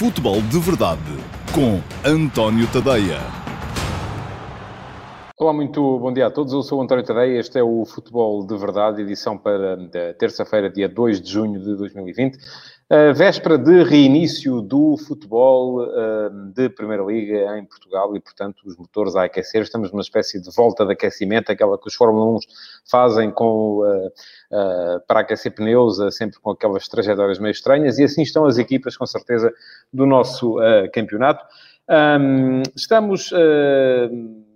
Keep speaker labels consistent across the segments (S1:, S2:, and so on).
S1: Futebol de Verdade com António Tadeia.
S2: Olá, muito bom dia a todos. Eu sou António Tadeia. Este é o Futebol de Verdade, edição para terça-feira, dia 2 de junho de 2020. Véspera de reinício do futebol uh, de Primeira Liga em Portugal e, portanto, os motores a aquecer. Estamos numa espécie de volta de aquecimento, aquela que os Fórmula 1 fazem com, uh, para aquecer pneus, sempre com aquelas trajetórias meio estranhas, e assim estão as equipas, com certeza, do nosso campeonato. Um, estamos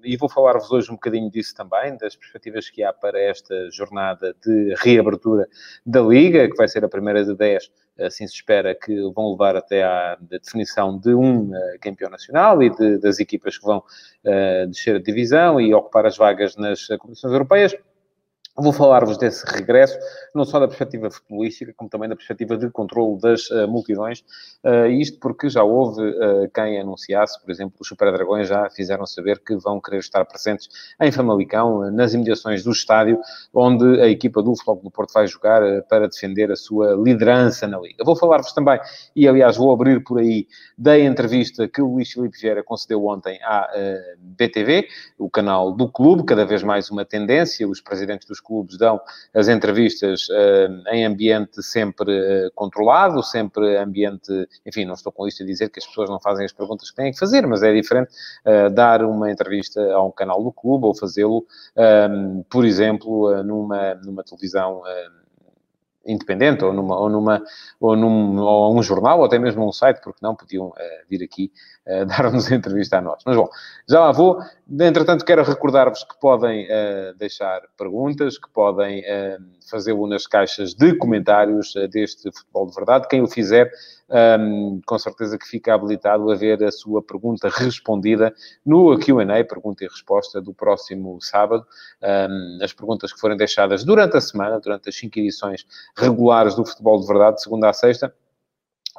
S2: e vou falar-vos hoje um bocadinho disso também, das perspectivas que há para esta jornada de reabertura da Liga, que vai ser a primeira de 10, assim se espera que vão levar até à definição de um uh, campeão nacional e de, das equipas que vão uh, descer a divisão e ocupar as vagas nas competições europeias. Vou falar-vos desse regresso, não só da perspectiva futebolística, como também da perspectiva de controle das uh, multidões. Uh, isto porque já houve uh, quem anunciasse, por exemplo, os Super Dragões já fizeram saber que vão querer estar presentes em Famalicão, nas imediações do estádio, onde a equipa do Futebol do Porto vai jogar para defender a sua liderança na Liga. Vou falar-vos também, e aliás vou abrir por aí, da entrevista que o Luís Filipe Vieira concedeu ontem à BTV, o canal do clube, cada vez mais uma tendência, os presidentes dos clubes dão as entrevistas uh, em ambiente sempre uh, controlado, sempre ambiente, enfim, não estou com isto a dizer que as pessoas não fazem as perguntas que têm que fazer, mas é diferente uh, dar uma entrevista a um canal do clube ou fazê-lo, por exemplo, numa, numa televisão independente, ou numa, ou numa, ou num, ou um jornal, ou até mesmo um site, porque não podiam uh, vir aqui uh, dar-nos entrevista a nós. Mas bom, já lá vou. Entretanto, quero recordar-vos que podem uh, deixar perguntas, que podem fazê-lo nas caixas de comentários deste Futebol de Verdade. Quem o fizer, um, com certeza que fica habilitado a ver a sua pergunta respondida no Q&A, pergunta e resposta do próximo sábado. Um, as perguntas que forem deixadas durante a semana, durante as cinco edições regulares do Futebol de Verdade, de segunda a sexta,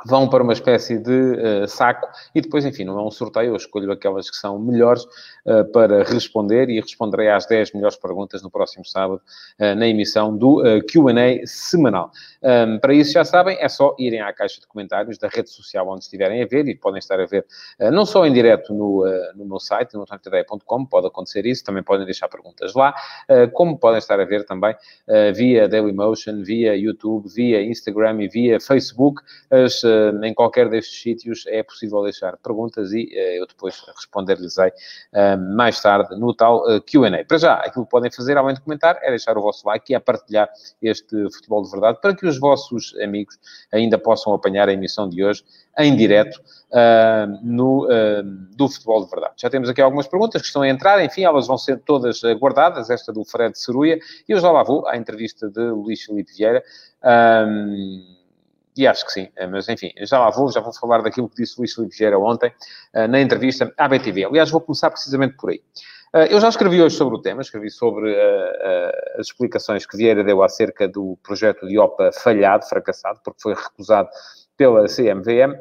S2: vão para uma espécie de uh, saco e depois, enfim, não é um sorteio, eu escolho aquelas que são melhores uh, para responder e responderei às 10 melhores perguntas no próximo sábado uh, na emissão do Q&A semanal. Um, para isso, já sabem, é só irem à caixa de comentários da rede social onde estiverem a ver e podem estar a ver não só em direto no, no meu site, no tontedeia.com, pode acontecer isso, também podem deixar perguntas lá, como podem estar a ver também via Dailymotion, via YouTube, via Instagram e via Facebook, as em qualquer destes sítios é possível deixar perguntas e eh, eu depois responder-lhes eh, mais tarde no tal eh, Q&A. Para já, aquilo que podem fazer, além de comentar, é deixar o vosso like e é partilhar este Futebol de Verdade para que os vossos amigos ainda possam apanhar a emissão de hoje em direto uh, no, uh, do Futebol de Verdade. Já temos aqui algumas perguntas que estão a entrar, enfim, elas vão ser todas guardadas, esta do Fred Ceruia, e eu já lá vou à entrevista de Luís Filipe Vieira. Um, e acho que sim, eh, mas enfim, já lá vou, já vou falar daquilo que disse Luís Filipe Vieira ontem, eh, na entrevista à BTV. Aliás, vou começar precisamente por aí. Eh, eu já escrevi hoje sobre o tema, escrevi sobre as explicações que Vieira deu acerca do projeto de OPA falhado, fracassado, porque foi recusado pela CMVM,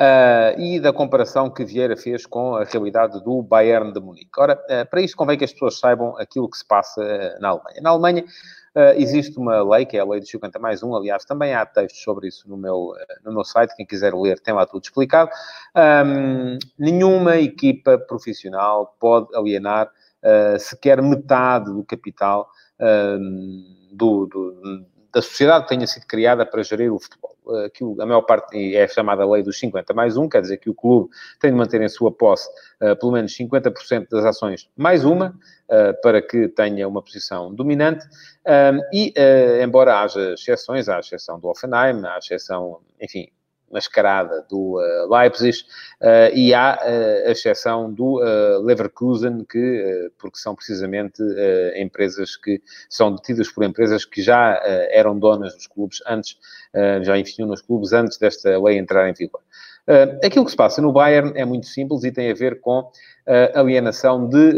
S2: Uh, e da comparação que Vieira fez com a realidade do Bayern de Munique. Ora, uh, para isso convém que as pessoas saibam aquilo que se passa uh, na Alemanha. Na Alemanha existe uma lei, que é a lei dos 50 mais 1, aliás, também há textos sobre isso no meu, no meu site, quem quiser ler tem lá tudo explicado. Um, nenhuma equipa profissional pode alienar sequer metade do capital do, do da sociedade tenha sido criada para gerir o futebol. Que a maior parte é chamada lei dos 50 mais um, quer dizer que o clube tem de manter em sua posse uh, pelo menos 50% das ações mais uma, uh, para que tenha uma posição dominante. E, embora haja exceções, há a exceção do Offenheim, a exceção, enfim, mascarada do uh, Leipzig uh, e há uh, a exceção do Leverkusen, que, porque são precisamente empresas que são detidas por empresas que já eram donas dos clubes antes, já investiam nos clubes antes desta lei entrar em vigor. aquilo que se passa no Bayern é muito simples e tem a ver com a alienação de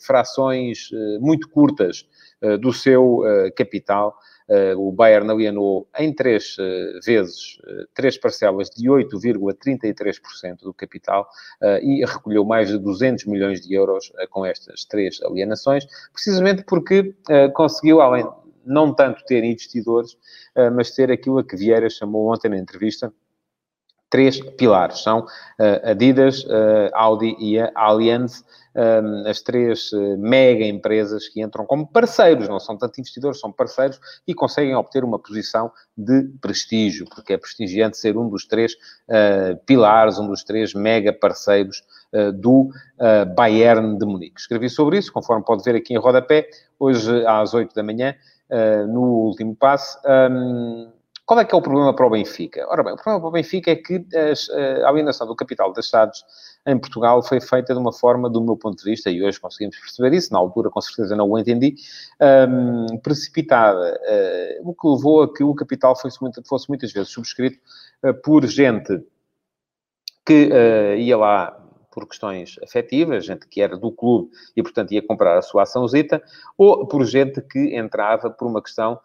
S2: frações muito curtas do seu capital Uh, o Bayern alienou em três uh, vezes, uh, três parcelas de 8,33% do capital e recolheu mais de 200 milhões de euros com estas três alienações, precisamente porque conseguiu, além não tanto ter investidores, mas ter aquilo a que Vieira chamou ontem na entrevista três pilares. São uh, Adidas, uh, Audi e a Allianz, um, as três mega empresas que entram como parceiros, não são tanto investidores, são parceiros e conseguem obter uma posição de prestígio, porque é prestigiante ser um dos três pilares, um dos três mega parceiros do Bayern de Munique. Escrevi sobre isso, conforme pode ver aqui em rodapé, hoje às 8 da manhã, no último passo. Qual é que é o problema para o Benfica? Ora bem, o problema para o Benfica é que eh, a alienação do capital das SADs em Portugal foi feita de uma forma, do meu ponto de vista, e hoje conseguimos perceber isso, na altura com certeza não o entendi, um, precipitada, uh, o que levou a que o capital fosse, fosse muitas vezes subscrito uh, por gente que uh, ia lá por questões afetivas, gente que era do clube e, portanto, ia comprar a sua açãozita, ou por gente que entrava por uma questão eh,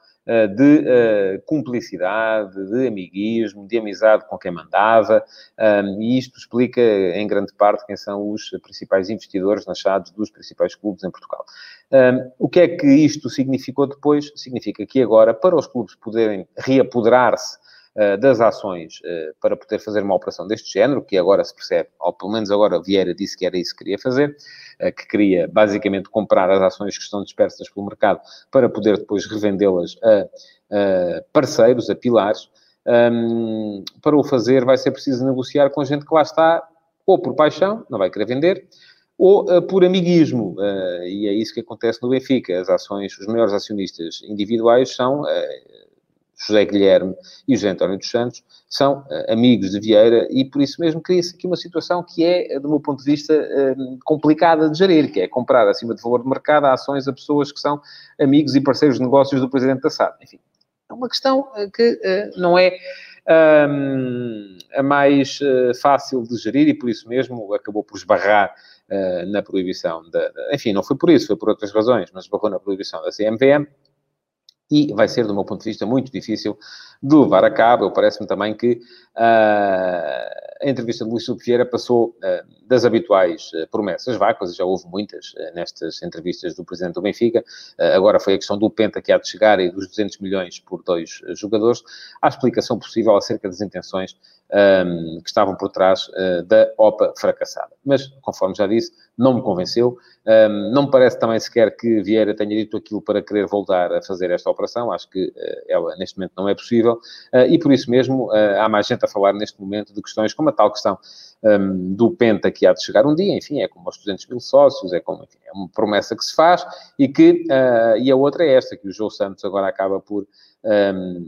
S2: de uh, cumplicidade, de amiguismo, de amizade com quem mandava, um, e isto explica, em grande parte, quem são os principais investidores nascidos dos principais clubes em Portugal. Um, o que é que isto significou depois? Significa que agora, para os clubes poderem reapoderar-se das ações uh, para poder fazer uma operação deste género, que agora se percebe, ou pelo menos agora Vieira disse que era isso que queria fazer, que queria basicamente comprar as ações que estão dispersas pelo mercado para poder depois revendê-las a, parceiros, a pilares. Para o fazer, vai ser preciso negociar com gente que lá está, ou por paixão, não vai querer vender, ou uh, por amiguismo. Uh, e é isso que acontece no Benfica. As ações, os maiores acionistas individuais são uh, José Guilherme e José António dos Santos, são uh, amigos de Vieira e por isso mesmo cria-se aqui uma situação que é, do meu ponto de vista, uh, complicada de gerir, que é comprar acima de valor de mercado ações a pessoas que são amigos e parceiros de negócios do Presidente da SAD. Enfim, é uma questão uh, que não é a mais fácil de gerir e por isso mesmo acabou por esbarrar na proibição da... Enfim, não foi por isso, foi por outras razões, mas esbarrou na proibição da CMVM e vai ser, do meu ponto de vista, muito difícil de levar a cabo. Parece-me também que uh, a entrevista de Luís Vieira passou uh, das habituais uh, promessas vácuas, já houve muitas nestas entrevistas do Presidente do Benfica, agora foi a questão do Penta que há de chegar e dos 200 milhões por dois jogadores, à explicação possível acerca das intenções que estavam por trás uh, da OPA fracassada. Mas, conforme já disse, não me convenceu. Um, não me parece também sequer que Vieira tenha dito aquilo para querer voltar a fazer esta operação. Acho que uh, ela, neste momento, não é possível. Uh, e, por isso mesmo, há mais gente a falar neste momento de questões como a tal questão um, do Penta que há de chegar um dia. Enfim, é como os 200 mil sócios, é como enfim, é uma promessa que se faz e que... e a outra é esta, que o João Santos agora acaba por... Um,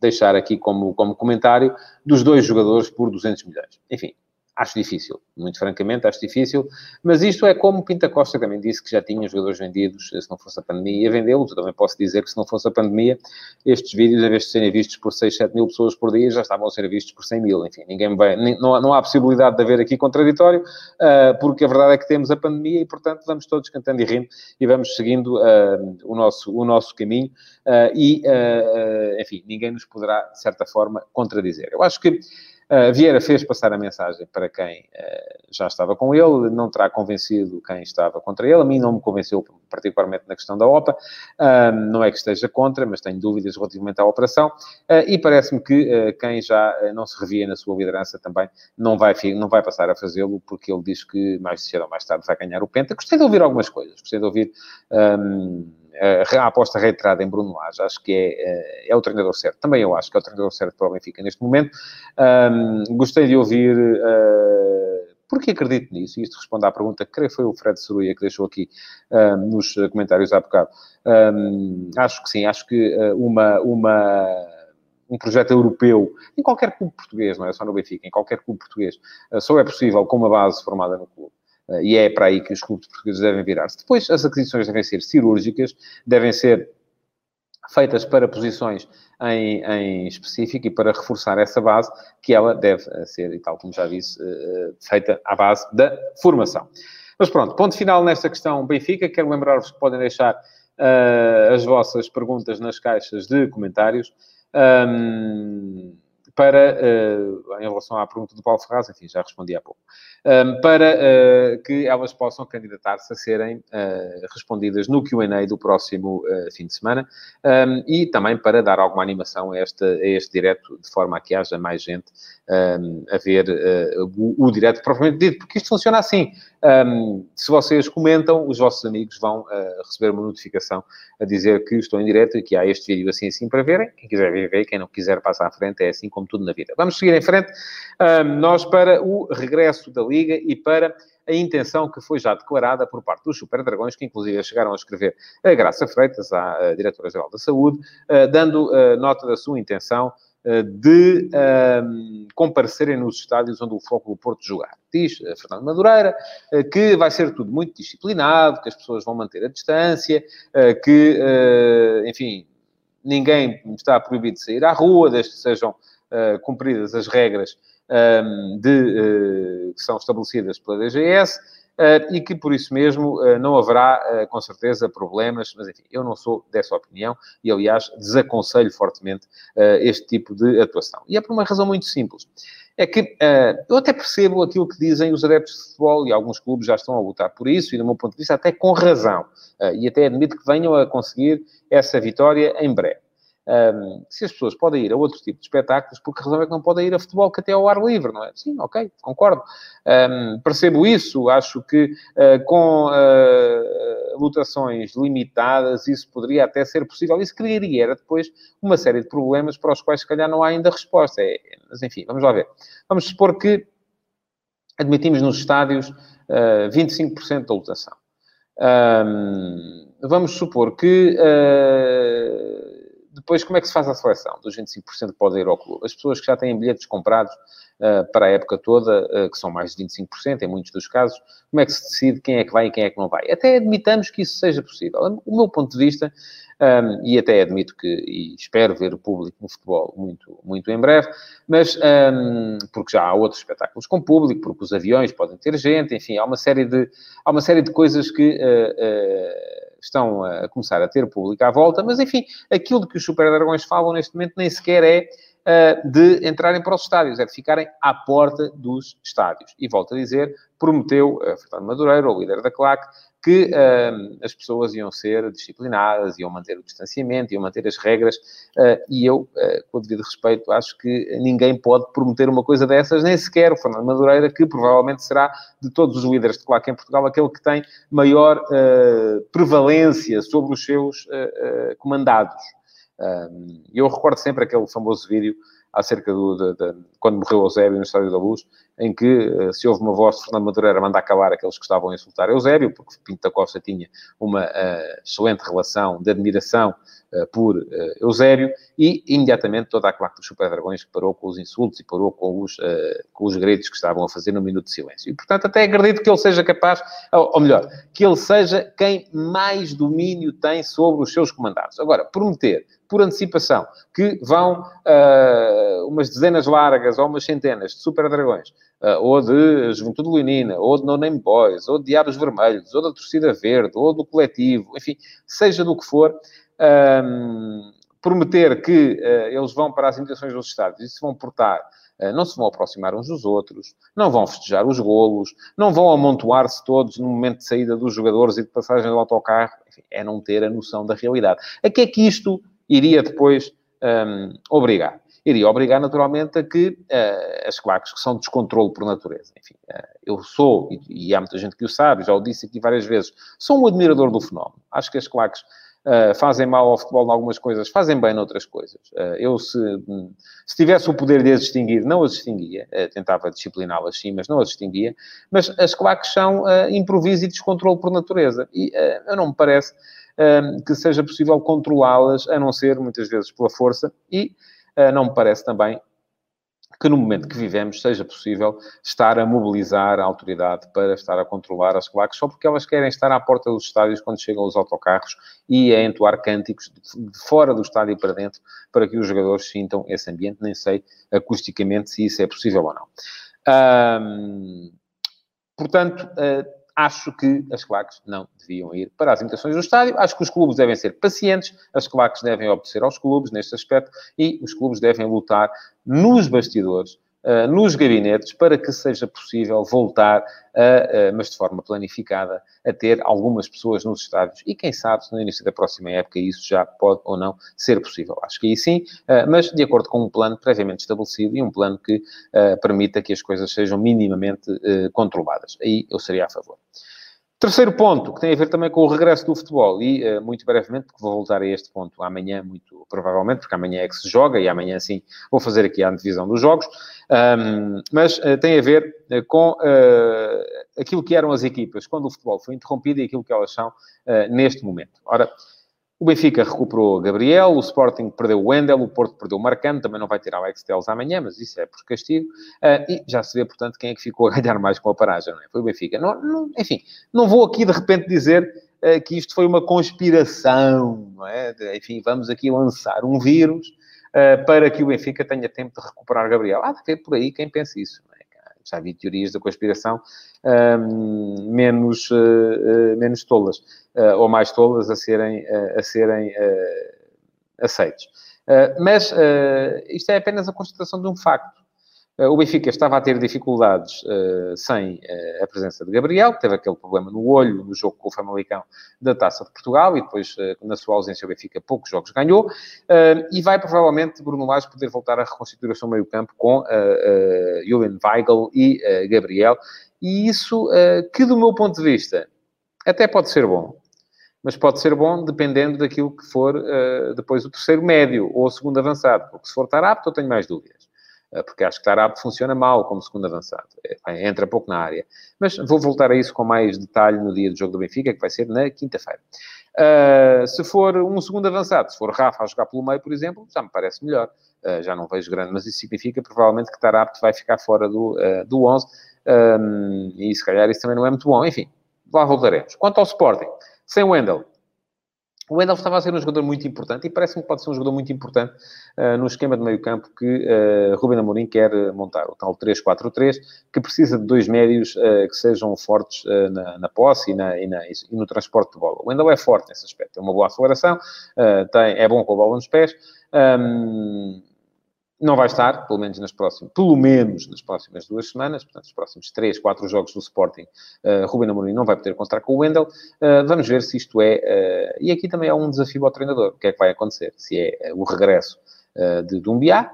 S2: deixar aqui como, como comentário, dos dois jogadores por 200 milhões. Enfim, acho difícil, muito francamente, acho difícil, mas isto é como Pinta Costa também disse que já tinha jogadores vendidos, se não fosse a pandemia, ia vendê-los. Eu também posso dizer que se não fosse a pandemia, estes vídeos, em vez de serem vistos por 6, 7 mil pessoas por dia, já estavam a ser vistos por 100 mil. Enfim, ninguém vai, não, não há possibilidade de haver aqui contraditório, uh, porque a verdade é que temos a pandemia e, portanto, vamos todos cantando e rindo e vamos seguindo uh, o, nosso, o nosso caminho e, enfim, ninguém nos poderá, de certa forma, contradizer. Eu acho que Vieira fez passar a mensagem para quem uh, já estava com ele, não terá convencido quem estava contra ele. A mim não me convenceu, particularmente na questão da OPA. Não é que esteja contra, mas tenho dúvidas relativamente à operação. e parece-me que quem já não se revia na sua liderança também não vai, não vai passar a fazê-lo, porque ele diz que mais cedo ou mais tarde vai ganhar o Penta. Gostei de ouvir algumas coisas. Gostei de ouvir. A aposta reiterada em Bruno Lage, acho que é, eh, é o treinador certo. Também eu acho que é o treinador certo para o Benfica neste momento. Um, gostei de ouvir, uh, porque acredito nisso, e isto responde à pergunta que creio foi o Fred Soruia que deixou aqui uh, nos comentários há bocado. Um, acho que sim, acho que uh, uma, uma, um projeto europeu, em qualquer clube português, não é só no Benfica, em qualquer clube português, só é possível com uma base formada no clube. Eh, e é para aí que os clubes portugueses devem virar-se. Depois, as aquisições devem ser cirúrgicas, devem ser feitas para posições em, em, específico e para reforçar essa base, que ela deve eh, ser, e tal como já disse, eh, feita à base da formação. Mas pronto, ponto final nesta questão Benfica. Quero lembrar-vos que podem deixar uh, as vossas perguntas nas caixas de comentários. Um, para, em relação à pergunta do Paulo Ferraz, enfim, já respondi há pouco, para que elas possam candidatar-se a serem respondidas no Q&A do próximo fim de semana e também para dar alguma animação a este, a este direto, de forma a que haja mais gente a ver o, o direto propriamente dito, porque isto funciona assim. Um, se vocês comentam, os vossos amigos vão uh, receber uma notificação a dizer que estou em direto e que há este vídeo assim assim para verem. Quem quiser ver. Quem não quiser passar à frente, é assim como tudo na vida. Vamos seguir em frente. Um, nós para o regresso da Liga e para a intenção que foi já declarada por parte dos Super Dragões, que inclusive chegaram a escrever a Graça Freitas, à Diretora-Geral da Saúde, uh, dando uh, nota da sua intenção de um, ehm, comparecerem nos estádios onde o do Porto jogar. Diz uh, Fernando Madureira uh, que vai ser tudo muito disciplinado, que as pessoas vão manter a distância, que, enfim, ninguém está proibido de sair à rua, desde que sejam cumpridas as regras ehm, de, que são estabelecidas pela DGS. Uh, e que por isso mesmo uh, não haverá, uh, com certeza, problemas, mas enfim, eu não sou dessa opinião e, aliás, desaconselho fortemente este tipo de atuação. E é por uma razão muito simples. É que eu até percebo aquilo que dizem os adeptos de futebol e alguns clubes já estão a lutar por isso, e do meu ponto de vista, até com razão. e até admito que venham a conseguir essa vitória em breve. Um, se as pessoas podem ir a outro tipo de espetáculos, porque a razão é que não podem ir a futebol que até ao ar livre, não é? Sim, ok, concordo. Um, percebo isso, acho que uh, com uh, lotações limitadas isso poderia até ser possível. Isso criaria, era depois uma série de problemas para os quais se calhar não há ainda resposta. É, mas enfim, vamos lá ver. Vamos supor que admitimos nos estádios uh, 25% da lotação. Um, vamos supor que depois, como é que se faz a seleção dos 25% que podem ir ao clube? As pessoas que já têm bilhetes comprados uh, para a época toda, uh, que são mais de 25% em muitos dos casos, como é que se decide quem é que vai e quem é que não vai? Até admitamos que isso seja possível. O meu ponto de vista, um, ehm, e até admito que, e espero ver o público no futebol muito, muito em breve, mas um, ehm, porque já há outros espetáculos com público, porque os aviões podem ter gente, enfim, há uma série de, há uma série de coisas que. Uh, estão a começar a ter público à volta, mas enfim, aquilo de que os Super Dragões falam neste momento nem sequer é de entrarem para os estádios, é de ficarem à porta dos estádios. E volto a dizer, prometeu uh, Fernando Madureira, o líder da CLAC, que uh, as pessoas iam ser disciplinadas, iam manter o distanciamento, iam manter as regras, uh, e eu, uh, com o devido respeito, acho que ninguém pode prometer uma coisa dessas, nem sequer o Fernando Madureira, que provavelmente será, de todos os líderes de claque em Portugal, aquele que tem maior prevalência sobre os seus comandados. Eu recordo sempre aquele famoso vídeo acerca do, de, de, quando morreu Eusébio no Estádio da Luz, em que uh, se houve uma voz de Fernando Madureira mandar calar aqueles que estavam a insultar Eusébio, porque Pinto da Costa tinha uma uh, excelente relação de admiração uh, por Eusébio, e imediatamente toda a claque dos Super Dragões parou com os insultos e parou com os, com os gritos que estavam a fazer no minuto de silêncio. E, portanto, até acredito que ele seja capaz, ou, ou melhor, que ele seja quem mais domínio tem sobre os seus comandados. Agora, prometer por antecipação, que vão uh, umas dezenas largas ou umas centenas de super dragões, uh, ou de Juventude Leonina, ou de No Name Boys, ou de Diabos Vermelhos, ou da Torcida Verde, ou do Coletivo, enfim, seja do que for, um, prometer que uh, eles vão para as imitações dos estádios e se vão portar não se vão aproximar uns dos outros, não vão festejar os golos, não vão amontoar-se todos no momento de saída dos jogadores e de passagem do autocarro. Enfim, é não ter a noção da realidade. A que é que isto iria depois um, obrigar. Iria obrigar, naturalmente, a que uh, as claques que são descontrole por natureza. Enfim, uh, eu sou, e, e, há muita gente que o sabe, já o disse aqui várias vezes, sou um admirador do fenómeno. Acho que as claques Uh, fazem mal ao futebol em algumas coisas, fazem bem noutras coisas. Eu, se, se, tivesse o poder de as distinguir, não as distinguia. Uh, tentava discipliná-las, sim, mas não as distinguia. Mas as claques são improviso e descontrole por natureza. E eu não me parece que seja possível controlá-las, a não ser, muitas vezes, pela força, e não me parece também que no momento que vivemos seja possível estar a mobilizar a autoridade para estar a controlar as claques, só porque elas querem estar à porta dos estádios quando chegam os autocarros e a entoar cânticos de fora do estádio para dentro, para que os jogadores sintam esse ambiente, nem sei acusticamente se isso é possível ou não. portanto, uh, acho que as claques não deviam ir para as imitações do estádio. Acho que os clubes devem ser pacientes, as claques devem obedecer aos clubes neste aspecto e os clubes devem lutar nos bastidores nos gabinetes para que seja possível voltar, a, uh, mas de forma planificada, a ter algumas pessoas nos estádios. E quem sabe no início da próxima época isso já pode ou não ser possível. Acho que aí sim, uh, mas de acordo com um plano previamente estabelecido e um plano que permita que as coisas sejam minimamente controladas. Aí eu seria a favor. Terceiro ponto, que tem a ver também com o regresso do futebol, e uh, muito brevemente, porque vou voltar a este ponto amanhã, muito provavelmente, porque amanhã é que se joga, e amanhã sim vou fazer aqui a divisão dos jogos, um, mas uh, tem a ver uh, com aquilo que eram as equipas quando o futebol foi interrompido e aquilo que elas são neste momento. Ora, o Benfica recuperou Gabriel, o Sporting perdeu o Wendel, o Porto perdeu o Marcano, também não vai ter Alex Telles amanhã, mas isso é por castigo. Uh, e já se vê, portanto, quem é que ficou a ganhar mais com a paragem, não é? Foi o Benfica. Não, não, enfim, não vou aqui de repente dizer uh, que isto foi uma conspiração, não é? Enfim, vamos aqui lançar um vírus uh, para que o Benfica tenha tempo de recuperar Gabriel. Há de por aí quem pense isso? Já vi teorias da conspiração menos, menos tolas uh, ou mais tolas a serem, uh, a serem uh, aceitos. mas isto é apenas a constatação de um facto. O Benfica estava a ter dificuldades sem a presença de Gabriel, que teve aquele problema no olho no jogo com o Famalicão da Taça de Portugal, e depois, na sua ausência, o Benfica poucos jogos ganhou, e vai provavelmente Bruno Lage poder voltar a reconstituir o seu meio-campo com Julian Weigl e Gabriel, e isso, que do meu ponto de vista, até pode ser bom, mas pode ser bom dependendo daquilo que for uh, depois o terceiro médio ou o segundo avançado, porque se for Tarapto eu tenho mais dúvidas, uh, porque acho que Tarapto funciona mal como segundo avançado, é, entra pouco na área. Mas vou voltar a isso com mais detalhe no dia do jogo do Benfica, que vai ser na quinta-feira. Uh, se for um segundo avançado, se for Rafa a jogar pelo meio, por exemplo, já me parece melhor. já não vejo grande, mas isso significa provavelmente que Tarapto vai ficar fora do, do 11, um, e se calhar isso também não é muito bom. Enfim, lá voltaremos. Quanto ao Sporting, sem Wendel. O Wendel estava a ser um jogador muito importante e parece-me que pode ser um jogador muito importante uh, no esquema de meio campo que uh, Ruben Amorim quer montar, o tal 3-4-3, que precisa de dois médios uh, que sejam fortes uh, na, na, posse e, na, e, na, e, no transporte de bola. O Wendel é forte nesse aspecto, tem uma boa aceleração, tem, é bom com a bola nos pés, um, não vai estar, pelo menos nas próximas, pelo menos nas próximas duas semanas, portanto, os próximos três, quatro jogos do Sporting, uh, Ruben Amorim não vai poder contar com o Wendel. Uh, vamos ver se isto é... Uh, e aqui também há um desafio ao treinador. O que é que vai acontecer? Se é o regresso de Dumbiá,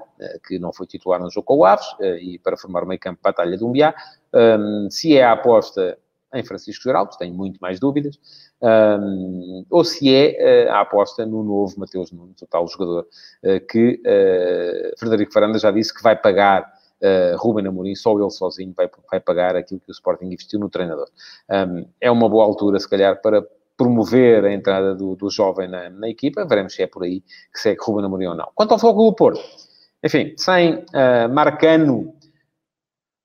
S2: que não foi titular no jogo com o Aves, e para formar o meio campo batalha Dumbiá. Um, se é a aposta em Francisco Geraldo, tenho muito mais dúvidas, um, ou se é uh, a aposta no novo Mateus Nunes, o tal jogador uh, que uh, Frederico Faranda já disse que vai pagar uh, Ruben Amorim, só ele sozinho vai, vai pagar aquilo que o Sporting investiu no treinador. Um, é uma boa altura, se calhar, para promover a entrada do, do jovem na, na, equipa, veremos se é por aí que segue Ruben Amorim ou não. Quanto ao Fogo do Porto, enfim, sem Marcano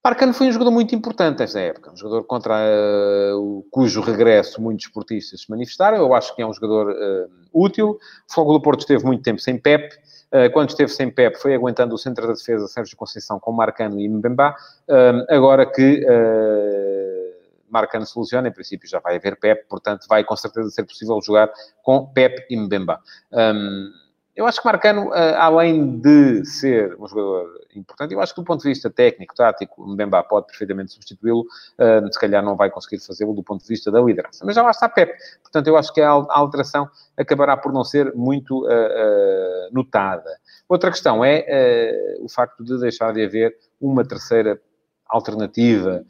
S2: Marcano foi um jogador muito importante esta época, um jogador contra uh, cujo regresso muitos esportistas se manifestaram. Eu acho que é um jogador uh, útil. O Fogo do Porto esteve muito tempo sem Pep. Uh, quando esteve sem Pep, foi aguentando o centro da defesa Sérgio Conceição com Marcano e Mbemba. agora que Marcano soluciona, em princípio já vai haver Pep, portanto vai com certeza ser possível jogar com Pep e Mbemba. Um, eu acho que Marcano, além de ser um jogador importante. Eu acho que do ponto de vista técnico, tático, o Mbemba pode perfeitamente substituí-lo, uh, se calhar não vai conseguir fazê-lo do ponto de vista da liderança. Mas já lá está Pep. Portanto, eu acho que a alteração acabará por não ser muito uh, notada. Outra questão é o facto de deixar de haver uma terceira alternativa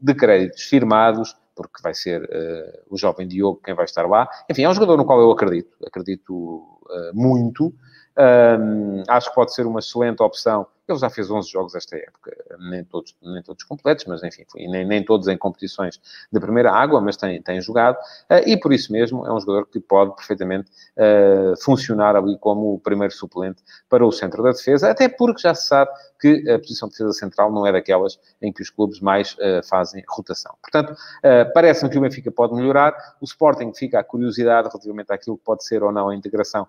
S2: de créditos firmados porque vai ser uh, o jovem Diogo quem vai estar lá. Enfim, é um jogador no qual eu acredito, acredito muito. Um, acho que pode ser uma excelente opção. Ele já fez 11 jogos esta época, nem todos, nem todos completos, mas enfim, nem, nem todos em competições de primeira água, mas tem, tem jogado, uh, e por isso mesmo é um jogador que pode perfeitamente uh, funcionar ali como o primeiro suplente para o centro da defesa, até porque já se sabe que a posição de defesa central não é daquelas em que os clubes mais uh, fazem rotação. Portanto, parece-me que o Benfica pode melhorar, o Sporting fica a curiosidade relativamente àquilo que pode ser ou não a integração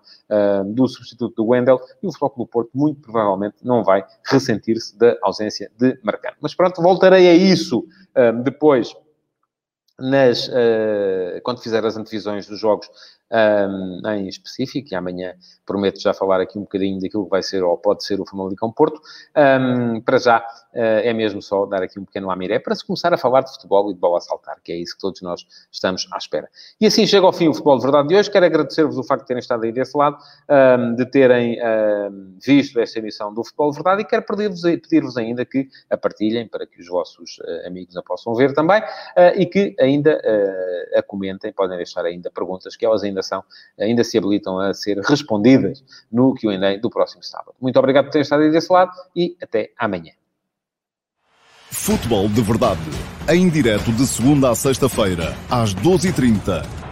S2: do substituto do Wendel, e o Futebol do Porto muito provavelmente não vai ressentir-se da ausência de Marcano. Mas pronto, voltarei a isso depois nas, uh, quando fizer as antevisões dos jogos um, em específico, e amanhã prometo já falar aqui um bocadinho daquilo que vai ser ou pode ser o Famalicão Porto. Um, para já, uh, é mesmo só dar aqui um pequeno amiré para se começar a falar de futebol e de bola a saltar, que é isso que todos nós estamos à espera. E assim chega ao fim o Futebol de Verdade de hoje. Quero agradecer-vos o facto de terem estado aí desse lado, um, de terem visto esta emissão do Futebol de Verdade e quero pedir-vos pedir ainda que a partilhem para que os vossos uh, amigos a possam ver também uh, e que ainda a comentem, podem deixar ainda perguntas que elas ainda são, ainda se habilitam a ser respondidas no Q&A do próximo sábado. Muito obrigado por terem estado aí desse lado e até amanhã.
S1: Futebol de Verdade, em direto de segunda a sexta-feira, às 12h30